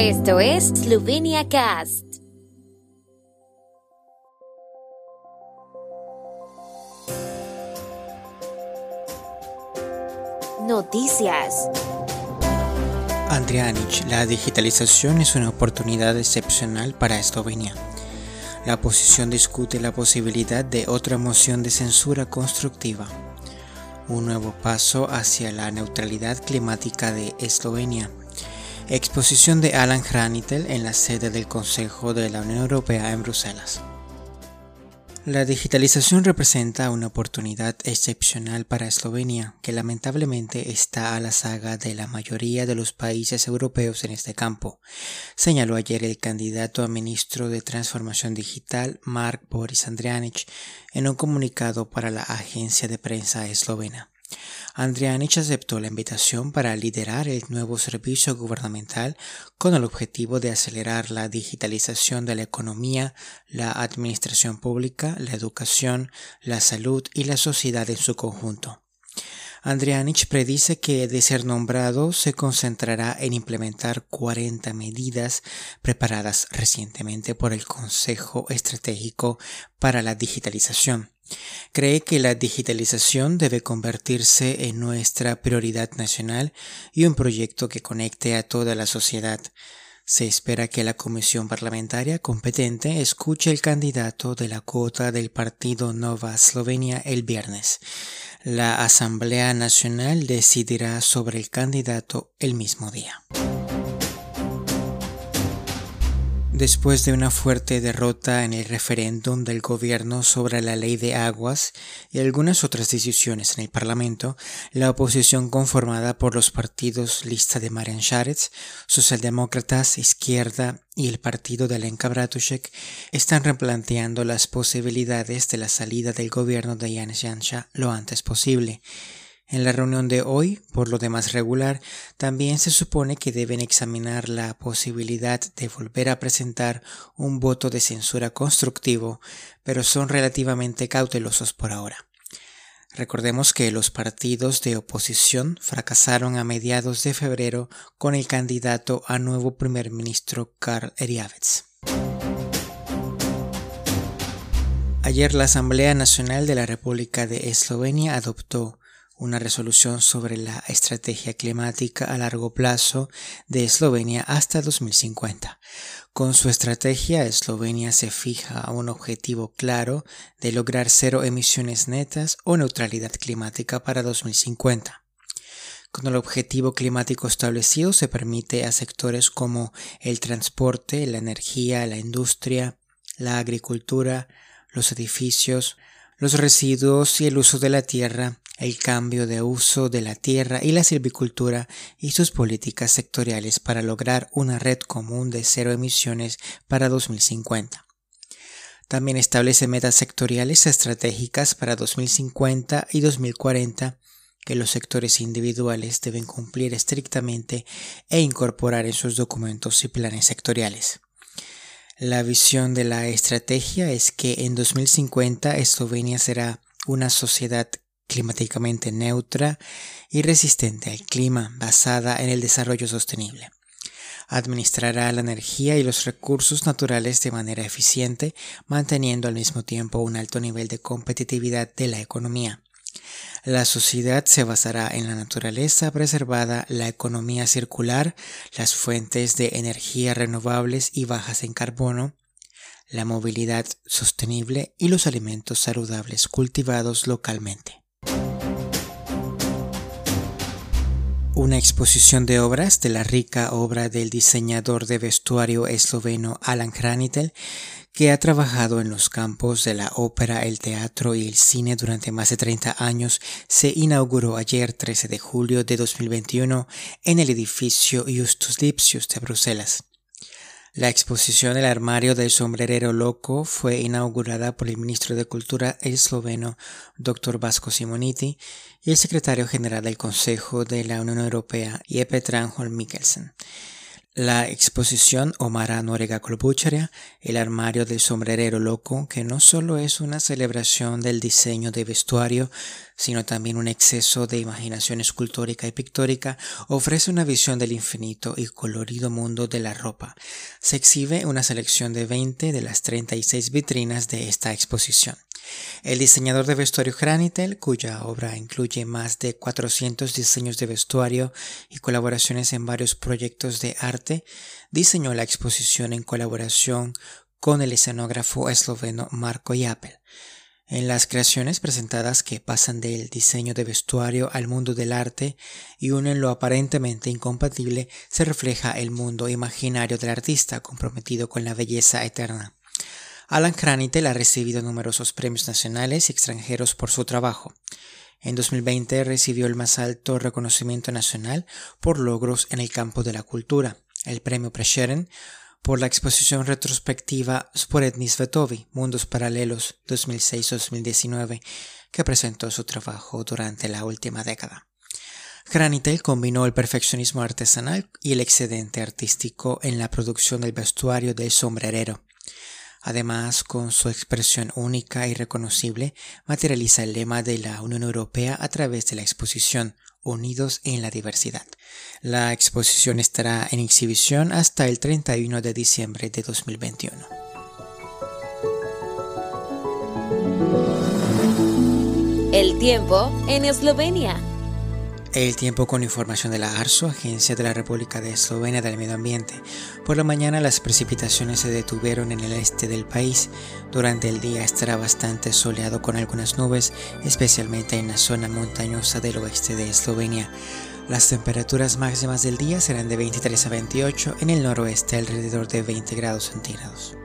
Esto es Slovenia Cast. Noticias. Andrianic, la digitalización es una oportunidad excepcional para Eslovenia. La oposición discute la posibilidad de otra moción de censura constructiva. Un nuevo paso hacia la neutralidad climática de Eslovenia. Exposición de Alan Hranitel en la sede del Consejo de la Unión Europea en Bruselas. La digitalización representa una oportunidad excepcional para Eslovenia, que lamentablemente está a la saga de la mayoría de los países europeos en este campo, señaló ayer el candidato a ministro de Transformación Digital, Mark Boris Andrianic, en un comunicado para la agencia de prensa eslovena. Andrianich aceptó la invitación para liderar el nuevo servicio gubernamental con el objetivo de acelerar la digitalización de la economía, la administración pública, la educación, la salud y la sociedad en su conjunto. Andrianich predice que, de ser nombrado, se concentrará en implementar 40 medidas preparadas recientemente por el Consejo Estratégico para la Digitalización Cree que la digitalización debe convertirse en nuestra prioridad nacional y un proyecto que conecte a toda la sociedad. Se espera que la comisión parlamentaria competente escuche el candidato de la cuota del partido Nova Slovenia el viernes. La Asamblea Nacional decidirá sobre el candidato el mismo día. Después de una fuerte derrota en el referéndum del gobierno sobre la ley de aguas y algunas otras decisiones en el Parlamento, la oposición conformada por los partidos Lista de Marian Sharetz, Socialdemócratas, Izquierda y el partido de Lenka Bratušek están replanteando las posibilidades de la salida del gobierno de Janis Janša lo antes posible. En la reunión de hoy, por lo demás regular, también se supone que deben examinar la posibilidad de volver a presentar un voto de censura constructivo, pero son relativamente cautelosos por ahora. Recordemos que los partidos de oposición fracasaron a mediados de febrero con el candidato a nuevo primer ministro Karl Eriavets. Ayer la Asamblea Nacional de la República de Eslovenia adoptó una resolución sobre la estrategia climática a largo plazo de Eslovenia hasta 2050. Con su estrategia, Eslovenia se fija un objetivo claro de lograr cero emisiones netas o neutralidad climática para 2050. Con el objetivo climático establecido se permite a sectores como el transporte, la energía, la industria, la agricultura, los edificios, los residuos y el uso de la tierra el cambio de uso de la tierra y la silvicultura y sus políticas sectoriales para lograr una red común de cero emisiones para 2050. También establece metas sectoriales estratégicas para 2050 y 2040 que los sectores individuales deben cumplir estrictamente e incorporar en sus documentos y planes sectoriales. La visión de la estrategia es que en 2050 Eslovenia será una sociedad climáticamente neutra y resistente al clima, basada en el desarrollo sostenible. Administrará la energía y los recursos naturales de manera eficiente, manteniendo al mismo tiempo un alto nivel de competitividad de la economía. La sociedad se basará en la naturaleza preservada, la economía circular, las fuentes de energía renovables y bajas en carbono, la movilidad sostenible y los alimentos saludables cultivados localmente. Una exposición de obras de la rica obra del diseñador de vestuario esloveno Alan Hranitel, que ha trabajado en los campos de la ópera, el teatro y el cine durante más de 30 años, se inauguró ayer 13 de julio de 2021 en el edificio Justus Lipsius de Bruselas. La exposición El armario del sombrerero loco fue inaugurada por el ministro de Cultura esloveno Dr. Vasco Simoniti y el secretario general del Consejo de la Unión Europea Jeppe Tranholm Mikkelsen. La exposición Omara Norega Kolbucheria, el armario del sombrerero loco, que no solo es una celebración del diseño de vestuario, sino también un exceso de imaginación escultórica y pictórica, ofrece una visión del infinito y colorido mundo de la ropa. Se exhibe una selección de 20 de las 36 vitrinas de esta exposición. El diseñador de vestuario Granitel, cuya obra incluye más de 400 diseños de vestuario y colaboraciones en varios proyectos de arte, diseñó la exposición en colaboración con el escenógrafo esloveno Marko Japel. En las creaciones presentadas que pasan del diseño de vestuario al mundo del arte y unen lo aparentemente incompatible, se refleja el mundo imaginario del artista comprometido con la belleza eterna. Alan Kranitel ha recibido numerosos premios nacionales y extranjeros por su trabajo. En 2020 recibió el más alto reconocimiento nacional por logros en el campo de la cultura, el premio Prešeren, por la exposición retrospectiva Sporedni Svetovi, Mundos Paralelos 2006-2019, que presentó su trabajo durante la última década. Granitel combinó el perfeccionismo artesanal y el excedente artístico en la producción del vestuario del sombrerero. Además, con su expresión única y reconocible, materializa el lema de la Unión Europea a través de la exposición Unidos en la Diversidad. La exposición estará en exhibición hasta el 31 de diciembre de 2021. El tiempo en Eslovenia. El tiempo con información de la ARSO, Agencia de la República de Eslovenia del Medio Ambiente. Por la mañana las precipitaciones se detuvieron en el este del país. Durante el día estará bastante soleado con algunas nubes, especialmente en la zona montañosa del oeste de Eslovenia. Las temperaturas máximas del día serán de 23 a 28, en el noroeste alrededor de 20 grados centígrados.